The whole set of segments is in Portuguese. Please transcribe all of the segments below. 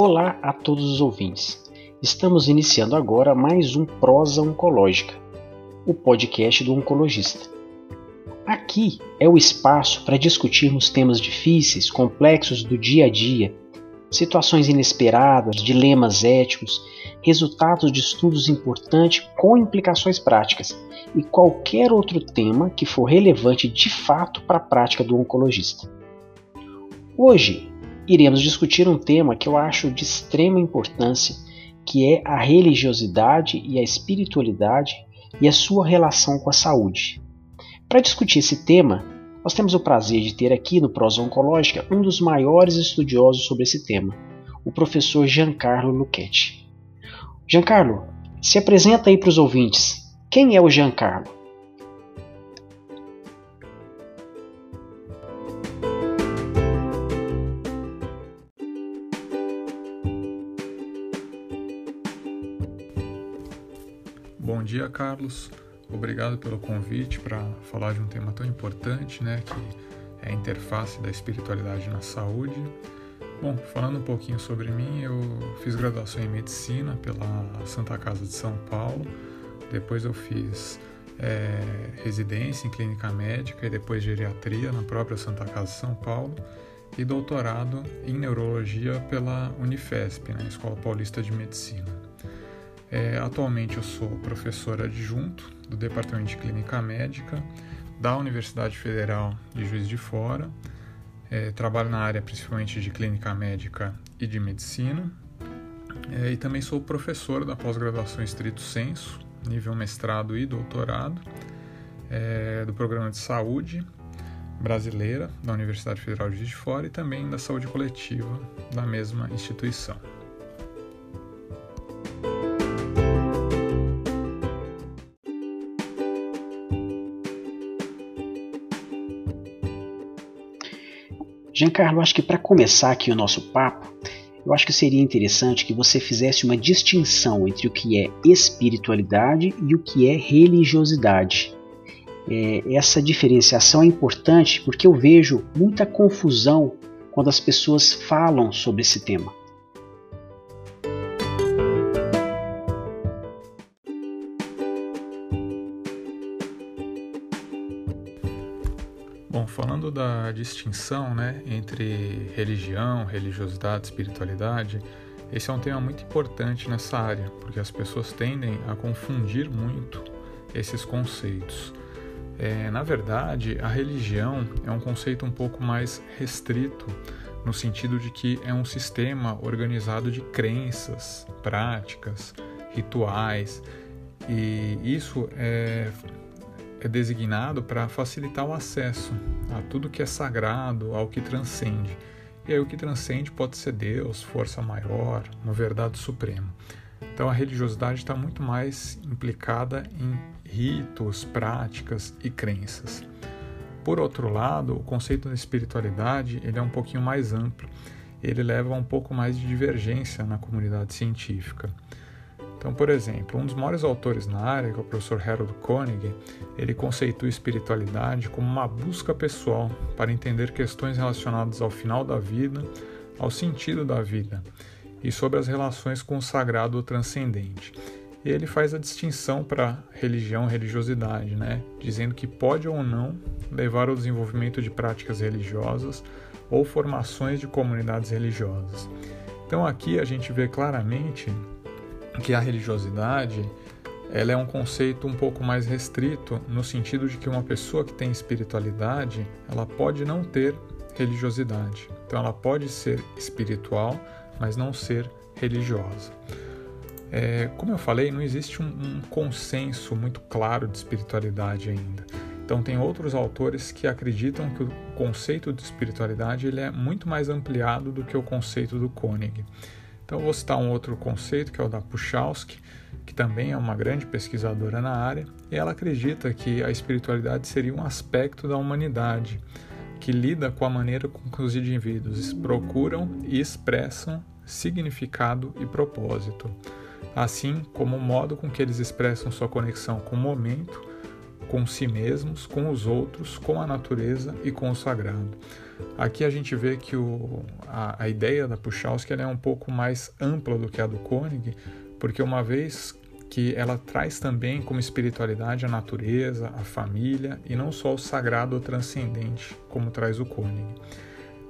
Olá a todos os ouvintes. Estamos iniciando agora mais um Prosa Oncológica, o podcast do oncologista. Aqui é o espaço para discutirmos temas difíceis, complexos do dia a dia, situações inesperadas, dilemas éticos, resultados de estudos importantes com implicações práticas e qualquer outro tema que for relevante de fato para a prática do oncologista. Hoje iremos discutir um tema que eu acho de extrema importância, que é a religiosidade e a espiritualidade e a sua relação com a saúde. Para discutir esse tema, nós temos o prazer de ter aqui no Prosa Oncológica um dos maiores estudiosos sobre esse tema, o professor Giancarlo Lucchetti. Giancarlo, se apresenta aí para os ouvintes. Quem é o Giancarlo? Carlos. Obrigado pelo convite para falar de um tema tão importante, né, que é a interface da espiritualidade na saúde. Bom, falando um pouquinho sobre mim, eu fiz graduação em medicina pela Santa Casa de São Paulo. Depois eu fiz é, residência em clínica médica e depois geriatria na própria Santa Casa de São Paulo e doutorado em neurologia pela Unifesp, né, Escola Paulista de Medicina. É, atualmente eu sou professor adjunto do Departamento de Clínica Médica da Universidade Federal de Juiz de Fora. É, trabalho na área principalmente de clínica médica e de medicina. É, e também sou professor da pós-graduação estrito senso, nível mestrado e doutorado, é, do programa de saúde brasileira da Universidade Federal de Juiz de Fora e também da saúde coletiva da mesma instituição. Giancarlo, acho que para começar aqui o nosso papo, eu acho que seria interessante que você fizesse uma distinção entre o que é espiritualidade e o que é religiosidade. É, essa diferenciação é importante porque eu vejo muita confusão quando as pessoas falam sobre esse tema. Distinção né, entre religião, religiosidade, espiritualidade, esse é um tema muito importante nessa área, porque as pessoas tendem a confundir muito esses conceitos. É, na verdade, a religião é um conceito um pouco mais restrito, no sentido de que é um sistema organizado de crenças, práticas, rituais, e isso é é designado para facilitar o acesso a tudo que é sagrado, ao que transcende. E aí o que transcende pode ser Deus, força maior, uma verdade suprema. Então a religiosidade está muito mais implicada em ritos, práticas e crenças. Por outro lado, o conceito da espiritualidade ele é um pouquinho mais amplo. Ele leva a um pouco mais de divergência na comunidade científica. Então, por exemplo, um dos maiores autores na área, que é o professor Harold Koenig, ele conceitua espiritualidade como uma busca pessoal para entender questões relacionadas ao final da vida, ao sentido da vida e sobre as relações com o sagrado ou transcendente. E ele faz a distinção para religião e religiosidade, né? dizendo que pode ou não levar ao desenvolvimento de práticas religiosas ou formações de comunidades religiosas. Então aqui a gente vê claramente que a religiosidade ela é um conceito um pouco mais restrito no sentido de que uma pessoa que tem espiritualidade ela pode não ter religiosidade. Então ela pode ser espiritual mas não ser religiosa. É, como eu falei não existe um, um consenso muito claro de espiritualidade ainda. Então tem outros autores que acreditam que o conceito de espiritualidade ele é muito mais ampliado do que o conceito do Koenig então, vou citar um outro conceito, que é o da Puchalski, que também é uma grande pesquisadora na área, e ela acredita que a espiritualidade seria um aspecto da humanidade que lida com a maneira com que os indivíduos procuram e expressam significado e propósito, assim como o modo com que eles expressam sua conexão com o momento, com si mesmos, com os outros, com a natureza e com o sagrado. Aqui a gente vê que o, a, a ideia da Puchalski é um pouco mais ampla do que a do Koenig, porque uma vez que ela traz também como espiritualidade a natureza, a família e não só o sagrado ou transcendente, como traz o Koenig.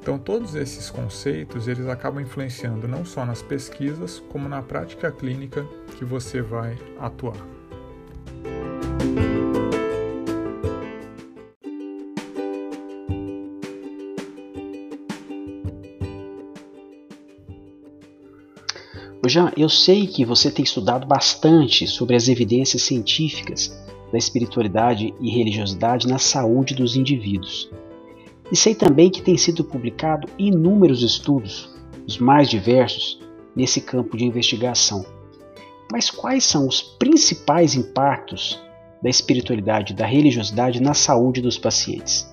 Então todos esses conceitos eles acabam influenciando não só nas pesquisas, como na prática clínica que você vai atuar. Jean, eu sei que você tem estudado bastante sobre as evidências científicas da espiritualidade e religiosidade na saúde dos indivíduos. E sei também que tem sido publicado inúmeros estudos, os mais diversos, nesse campo de investigação. Mas quais são os principais impactos da espiritualidade e da religiosidade na saúde dos pacientes?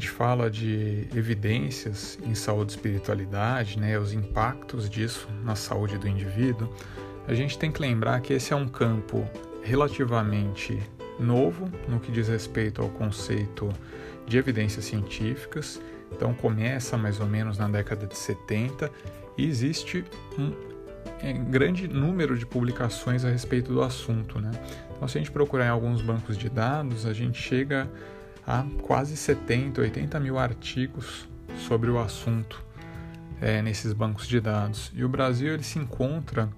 Gente fala de evidências em saúde e espiritualidade, né, os impactos disso na saúde do indivíduo, a gente tem que lembrar que esse é um campo relativamente novo no que diz respeito ao conceito de evidências científicas. Então começa mais ou menos na década de 70 e existe um é, grande número de publicações a respeito do assunto, né? Então se a gente procurar em alguns bancos de dados, a gente chega há quase 70, 80 mil artigos sobre o assunto é, nesses bancos de dados. E o Brasil ele se encontra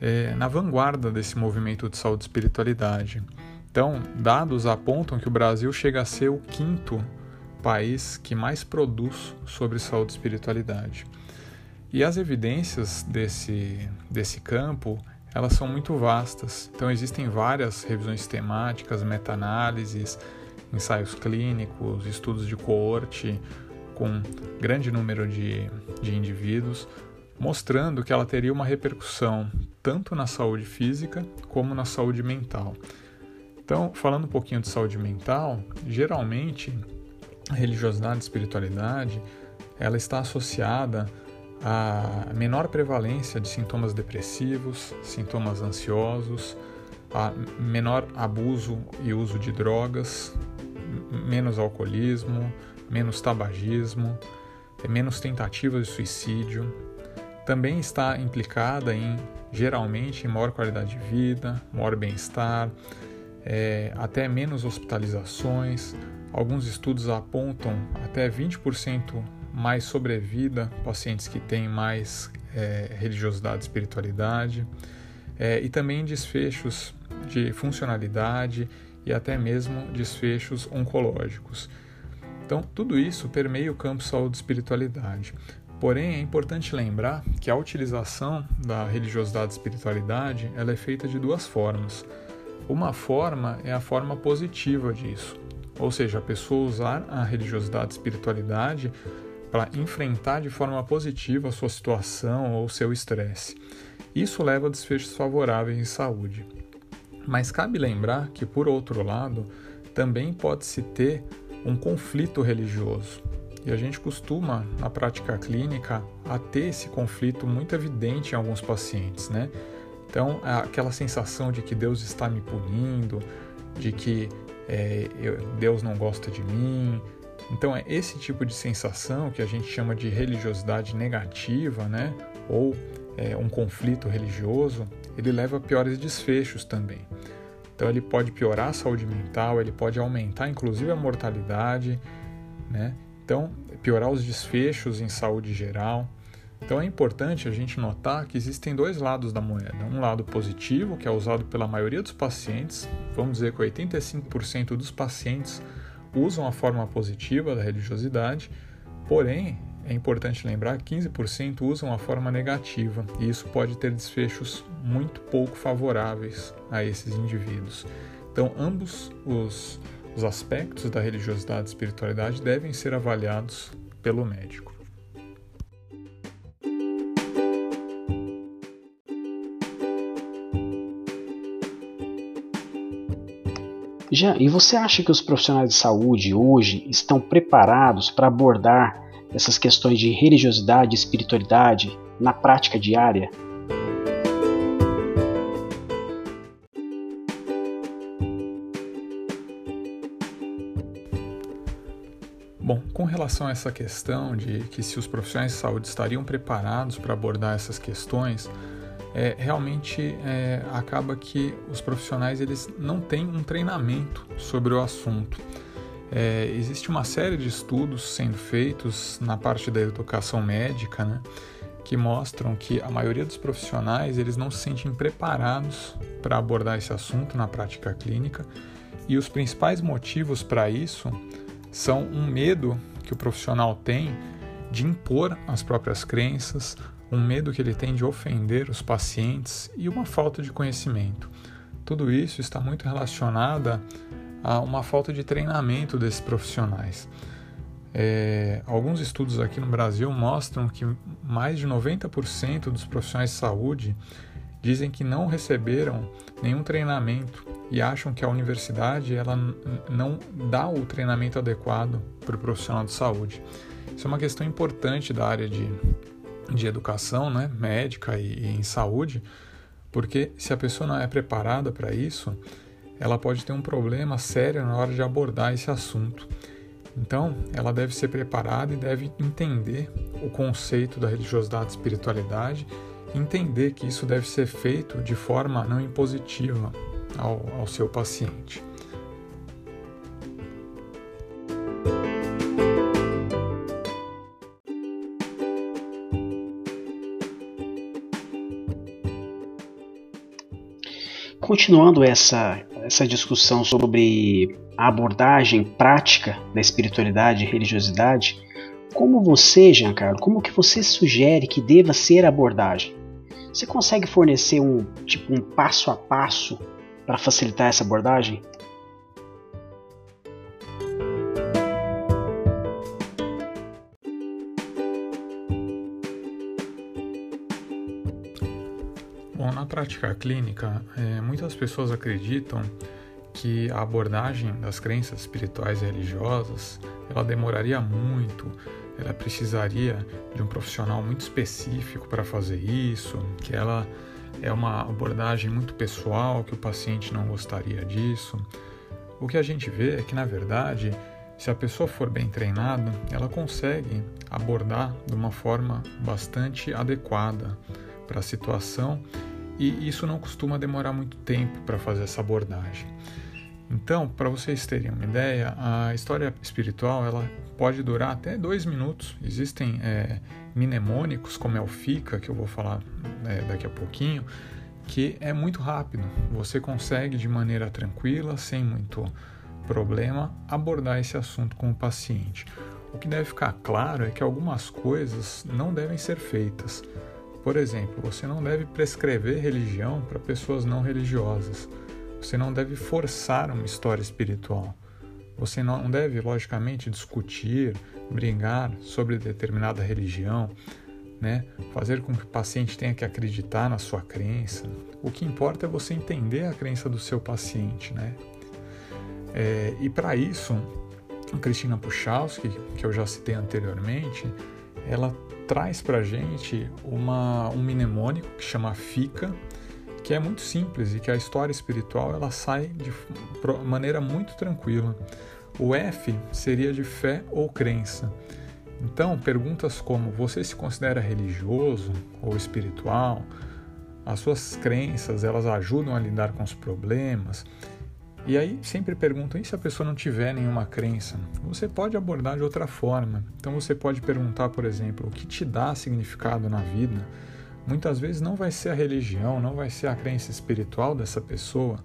é, na vanguarda desse movimento de saúde e espiritualidade. Então, dados apontam que o Brasil chega a ser o quinto país que mais produz sobre saúde e espiritualidade. E as evidências desse, desse campo elas são muito vastas. Então existem várias revisões temáticas, meta-análises, ensaios clínicos, estudos de coorte com grande número de, de indivíduos, mostrando que ela teria uma repercussão tanto na saúde física como na saúde mental. Então, falando um pouquinho de saúde mental, geralmente a religiosidade e espiritualidade ela está associada a menor prevalência de sintomas depressivos, sintomas ansiosos, a menor abuso e uso de drogas, menos alcoolismo, menos tabagismo, menos tentativas de suicídio. Também está implicada em, geralmente, em maior qualidade de vida, maior bem-estar, é, até menos hospitalizações. Alguns estudos apontam até 20% mais sobrevida pacientes que têm mais é, religiosidade e espiritualidade, é, e também desfechos de funcionalidade e até mesmo desfechos oncológicos. Então, tudo isso permeia o campo saúde e espiritualidade. Porém, é importante lembrar que a utilização da religiosidade e espiritualidade ela é feita de duas formas. Uma forma é a forma positiva disso, ou seja, a pessoa usar a religiosidade e espiritualidade para enfrentar de forma positiva a sua situação ou seu estresse. Isso leva a desfechos favoráveis em saúde. Mas cabe lembrar que, por outro lado, também pode-se ter um conflito religioso. E a gente costuma, na prática clínica, a ter esse conflito muito evidente em alguns pacientes, né? Então, aquela sensação de que Deus está me punindo, de que é, eu, Deus não gosta de mim. Então, é esse tipo de sensação que a gente chama de religiosidade negativa, né? Ou é, um conflito religioso, ele leva a piores desfechos também. Então ele pode piorar a saúde mental, ele pode aumentar inclusive a mortalidade, né? Então, piorar os desfechos em saúde geral. Então é importante a gente notar que existem dois lados da moeda. Um lado positivo, que é usado pela maioria dos pacientes, vamos dizer que 85% dos pacientes usam a forma positiva da religiosidade, porém é importante lembrar que 15% usam a forma negativa, e isso pode ter desfechos muito pouco favoráveis a esses indivíduos. Então, ambos os, os aspectos da religiosidade e espiritualidade devem ser avaliados pelo médico. Já, e você acha que os profissionais de saúde hoje estão preparados para abordar essas questões de religiosidade espiritualidade na prática diária? Bom, com relação a essa questão de que se os profissionais de saúde estariam preparados para abordar essas questões, é, realmente é, acaba que os profissionais eles não têm um treinamento sobre o assunto. É, existe uma série de estudos sendo feitos na parte da educação médica, né, que mostram que a maioria dos profissionais eles não se sentem preparados para abordar esse assunto na prática clínica e os principais motivos para isso são um medo que o profissional tem de impor as próprias crenças, um medo que ele tem de ofender os pacientes e uma falta de conhecimento. Tudo isso está muito relacionada a uma falta de treinamento desses profissionais. É, alguns estudos aqui no Brasil mostram que mais de 90% dos profissionais de saúde dizem que não receberam nenhum treinamento e acham que a universidade ela não dá o treinamento adequado para o profissional de saúde. Isso é uma questão importante da área de, de educação né, médica e, e em saúde, porque se a pessoa não é preparada para isso, ela pode ter um problema sério na hora de abordar esse assunto. Então, ela deve ser preparada e deve entender o conceito da religiosidade e espiritualidade entender que isso deve ser feito de forma não impositiva ao, ao seu paciente. Continuando essa, essa discussão sobre a abordagem prática da espiritualidade e religiosidade, como você, Giancarlo, como que você sugere que deva ser a abordagem? Você consegue fornecer um tipo um passo a passo para facilitar essa abordagem? Prática clínica, é, muitas pessoas acreditam que a abordagem das crenças espirituais e religiosas ela demoraria muito, ela precisaria de um profissional muito específico para fazer isso, que ela é uma abordagem muito pessoal, que o paciente não gostaria disso. O que a gente vê é que, na verdade, se a pessoa for bem treinada, ela consegue abordar de uma forma bastante adequada para a situação e isso não costuma demorar muito tempo para fazer essa abordagem. Então, para vocês terem uma ideia, a história espiritual ela pode durar até dois minutos. Existem é, mnemônicos, como é o FICA, que eu vou falar é, daqui a pouquinho, que é muito rápido. Você consegue de maneira tranquila, sem muito problema, abordar esse assunto com o paciente. O que deve ficar claro é que algumas coisas não devem ser feitas. Por exemplo, você não deve prescrever religião para pessoas não religiosas. Você não deve forçar uma história espiritual. Você não deve, logicamente, discutir, brigar sobre determinada religião, né? fazer com que o paciente tenha que acreditar na sua crença. O que importa é você entender a crença do seu paciente. Né? É, e para isso, a Cristina Puchalski, que eu já citei anteriormente, ela traz para a gente uma, um mnemônico que chama FICA, que é muito simples e que a história espiritual ela sai de maneira muito tranquila. O F seria de fé ou crença. Então, perguntas como: você se considera religioso ou espiritual? As suas crenças, elas ajudam a lidar com os problemas? E aí sempre perguntam: e se a pessoa não tiver nenhuma crença? Você pode abordar de outra forma. Então você pode perguntar, por exemplo, o que te dá significado na vida? Muitas vezes não vai ser a religião, não vai ser a crença espiritual dessa pessoa,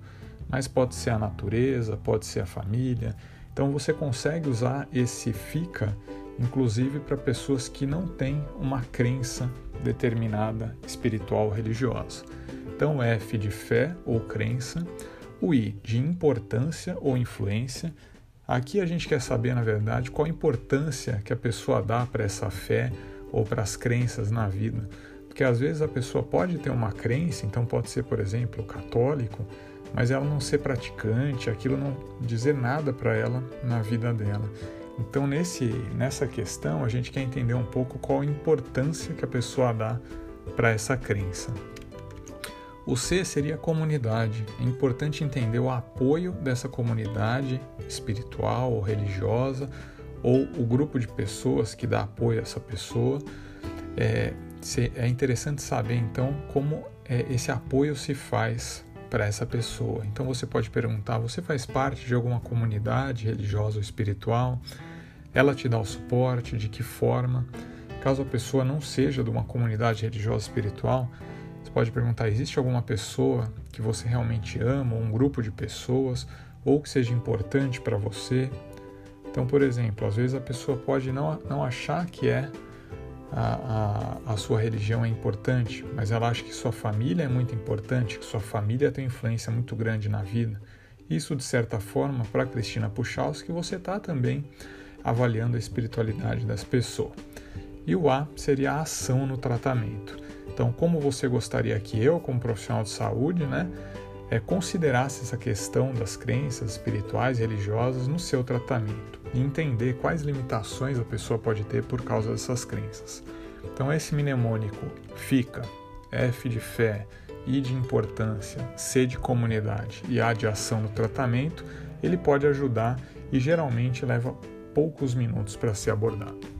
mas pode ser a natureza, pode ser a família. Então você consegue usar esse fica, inclusive para pessoas que não têm uma crença determinada espiritual religiosa. Então F de fé ou crença, o I de importância ou influência. Aqui a gente quer saber, na verdade, qual a importância que a pessoa dá para essa fé ou para as crenças na vida porque às vezes a pessoa pode ter uma crença, então pode ser, por exemplo, católico, mas ela não ser praticante, aquilo não dizer nada para ela na vida dela. Então, nesse, nessa questão, a gente quer entender um pouco qual a importância que a pessoa dá para essa crença. O C seria comunidade. É importante entender o apoio dessa comunidade espiritual ou religiosa, ou o grupo de pessoas que dá apoio a essa pessoa. É, é interessante saber então como é, esse apoio se faz para essa pessoa. Então você pode perguntar: você faz parte de alguma comunidade religiosa ou espiritual? Ela te dá o suporte? De que forma? Caso a pessoa não seja de uma comunidade religiosa espiritual, você pode perguntar: existe alguma pessoa que você realmente ama, ou um grupo de pessoas, ou que seja importante para você? Então, por exemplo, às vezes a pessoa pode não, não achar que é a, a, a, sua religião é importante, mas ela acha que sua família é muito importante, que sua família tem influência muito grande na vida. Isso, de certa forma, para Cristina Puchalski, você está também avaliando a espiritualidade das pessoas. E o A seria a ação no tratamento. Então, como você gostaria que eu, como profissional de saúde, né, é, considerasse essa questão das crenças espirituais e religiosas no seu tratamento e entender quais limitações a pessoa pode ter por causa dessas crenças. Então, esse mnemônico fica, F de fé, I de importância, C de comunidade e A de ação no tratamento, ele pode ajudar e geralmente leva poucos minutos para ser abordado.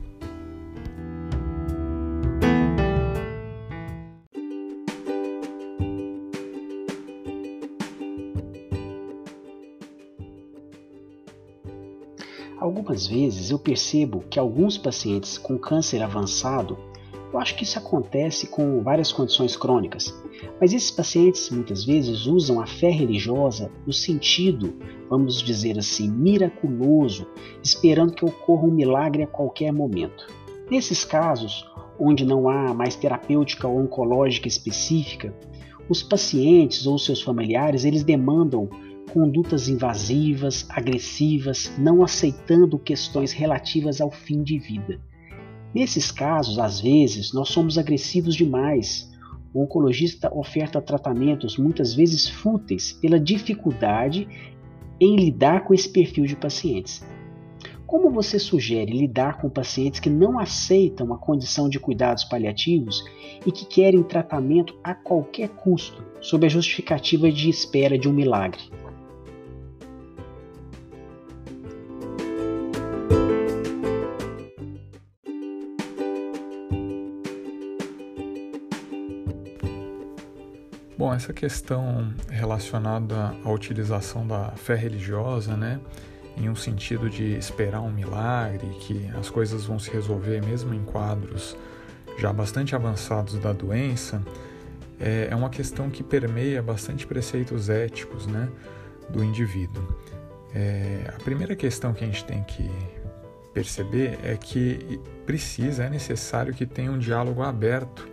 Algumas vezes eu percebo que alguns pacientes com câncer avançado, eu acho que isso acontece com várias condições crônicas, mas esses pacientes muitas vezes usam a fé religiosa no sentido, vamos dizer assim, miraculoso, esperando que ocorra um milagre a qualquer momento. Nesses casos, onde não há mais terapêutica oncológica específica, os pacientes ou seus familiares eles demandam condutas invasivas, agressivas, não aceitando questões relativas ao fim de vida. Nesses casos, às vezes, nós somos agressivos demais. O oncologista oferta tratamentos muitas vezes fúteis pela dificuldade em lidar com esse perfil de pacientes. Como você sugere lidar com pacientes que não aceitam a condição de cuidados paliativos e que querem tratamento a qualquer custo, sob a justificativa de espera de um milagre? Essa questão relacionada à utilização da fé religiosa, né, em um sentido de esperar um milagre, que as coisas vão se resolver mesmo em quadros já bastante avançados da doença, é, é uma questão que permeia bastante preceitos éticos, né, do indivíduo. É, a primeira questão que a gente tem que perceber é que precisa, é necessário que tenha um diálogo aberto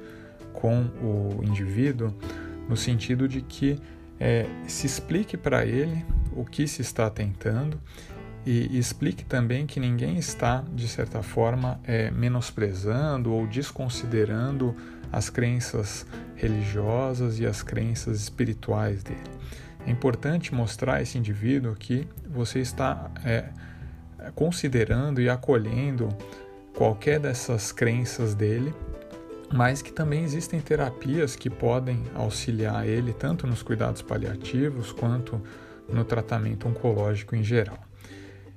com o indivíduo no sentido de que é, se explique para ele o que se está tentando e, explique também que ninguém está, de certa forma, é, menosprezando ou desconsiderando as crenças religiosas e as crenças espirituais dele. É importante mostrar a esse indivíduo que você está é, considerando e acolhendo qualquer dessas crenças dele mas que também existem terapias que podem auxiliar ele tanto nos cuidados paliativos quanto no tratamento oncológico em geral.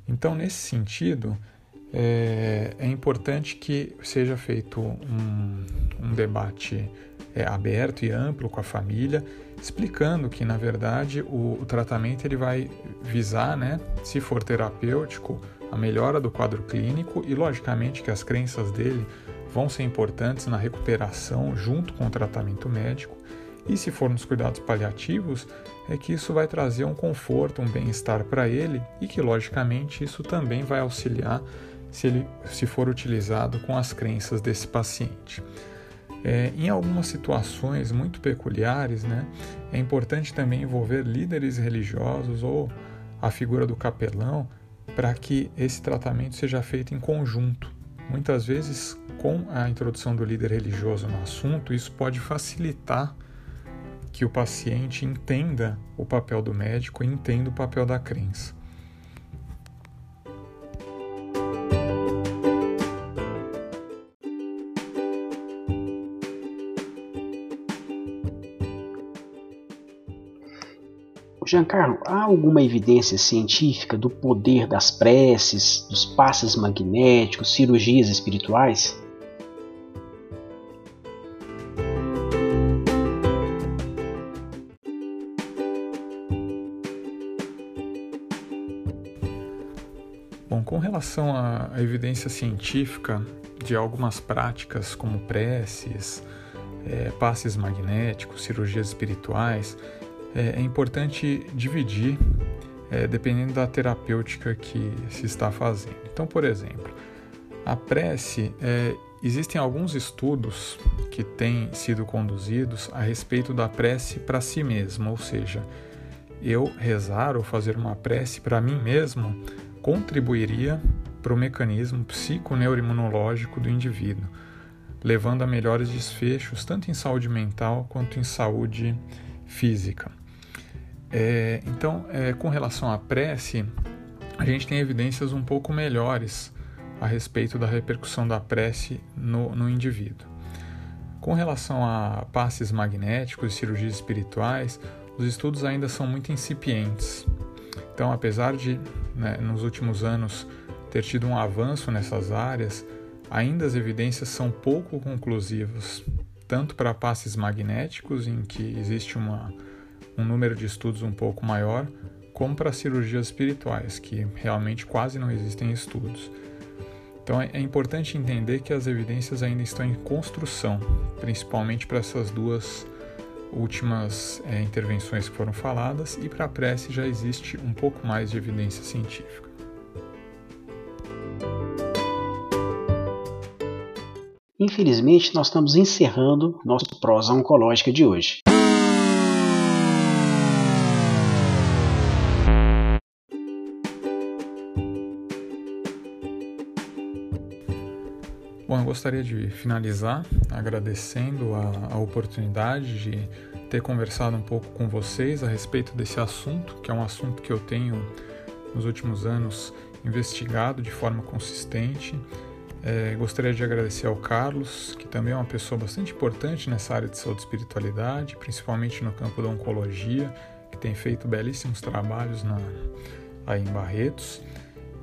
Então, nesse sentido, é, é importante que seja feito um, um debate é, aberto e amplo com a família, explicando que, na verdade, o, o tratamento ele vai visar, né, se for terapêutico, a melhora do quadro clínico e, logicamente, que as crenças dele vão ser importantes na recuperação junto com o tratamento médico. E se for nos cuidados paliativos, é que isso vai trazer um conforto, um bem-estar para ele e que, logicamente, isso também vai auxiliar se ele se for utilizado com as crenças desse paciente. É, em algumas situações muito peculiares, né, é importante também envolver líderes religiosos ou a figura do capelão para que esse tratamento seja feito em conjunto. Muitas vezes, com a introdução do líder religioso no assunto, isso pode facilitar que o paciente entenda o papel do médico e entenda o papel da crença. Giancarlo, há alguma evidência científica do poder das preces, dos passes magnéticos, cirurgias espirituais? Bom, com relação à evidência científica de algumas práticas como preces, é, passes magnéticos, cirurgias espirituais, é, é importante dividir é, dependendo da terapêutica que se está fazendo. Então, por exemplo, a prece, é, existem alguns estudos que têm sido conduzidos a respeito da prece para si mesmo, ou seja, eu rezar ou fazer uma prece para mim mesmo contribuiria para o mecanismo psiconeuroimunológico do indivíduo, levando a melhores desfechos tanto em saúde mental quanto em saúde física. É, então, é, com relação à prece, a gente tem evidências um pouco melhores a respeito da repercussão da prece no, no indivíduo. Com relação a passes magnéticos e cirurgias espirituais, os estudos ainda são muito incipientes. Então, apesar de, né, nos últimos anos, ter tido um avanço nessas áreas, ainda as evidências são pouco conclusivas, tanto para passes magnéticos, em que existe uma um número de estudos um pouco maior, como para cirurgias espirituais, que realmente quase não existem estudos. Então é, é importante entender que as evidências ainda estão em construção, principalmente para essas duas últimas é, intervenções que foram faladas, e para a prece já existe um pouco mais de evidência científica. Infelizmente, nós estamos encerrando nosso prosa oncológica de hoje. Gostaria de finalizar agradecendo a, a, oportunidade de ter conversado um pouco com vocês a respeito desse assunto, que é um assunto que eu tenho nos últimos anos investigado de forma consistente. É, gostaria de agradecer ao Carlos, que também é uma pessoa bastante importante nessa área de saúde e espiritualidade, principalmente no campo da oncologia, que tem feito belíssimos trabalhos na, aí em Barretos.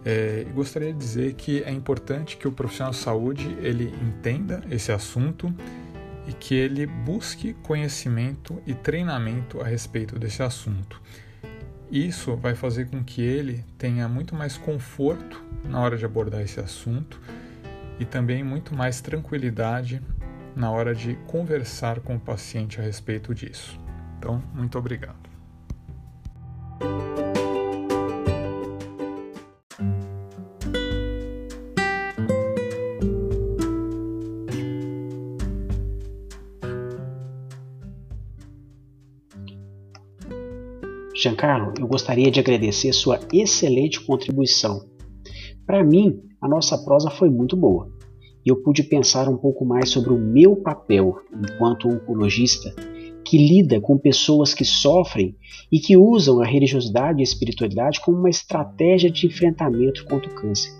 É, gostaria de dizer que é importante que o profissional de saúde ele entenda esse assunto e que ele busque conhecimento e treinamento a respeito desse assunto. Isso vai fazer com que ele tenha muito mais conforto na hora de abordar esse assunto e também muito mais tranquilidade na hora de conversar com o paciente a respeito disso. Então, muito obrigado. Giancarlo, eu gostaria de agradecer sua excelente contribuição. Para mim, a nossa prosa foi muito boa e eu pude pensar um pouco mais sobre o meu papel enquanto oncologista que lida com pessoas que sofrem e que usam a religiosidade e a espiritualidade como uma estratégia de enfrentamento contra o câncer.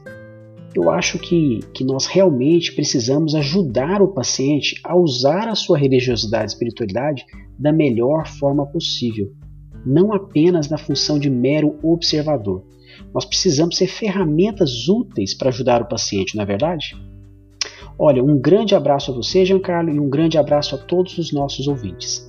Eu acho que, que nós realmente precisamos ajudar o paciente a usar a sua religiosidade e espiritualidade da melhor forma possível não apenas na função de mero observador. Nós precisamos ser ferramentas úteis para ajudar o paciente, não é verdade? Olha, um grande abraço a você, Giancarlo, e um grande abraço a todos os nossos ouvintes.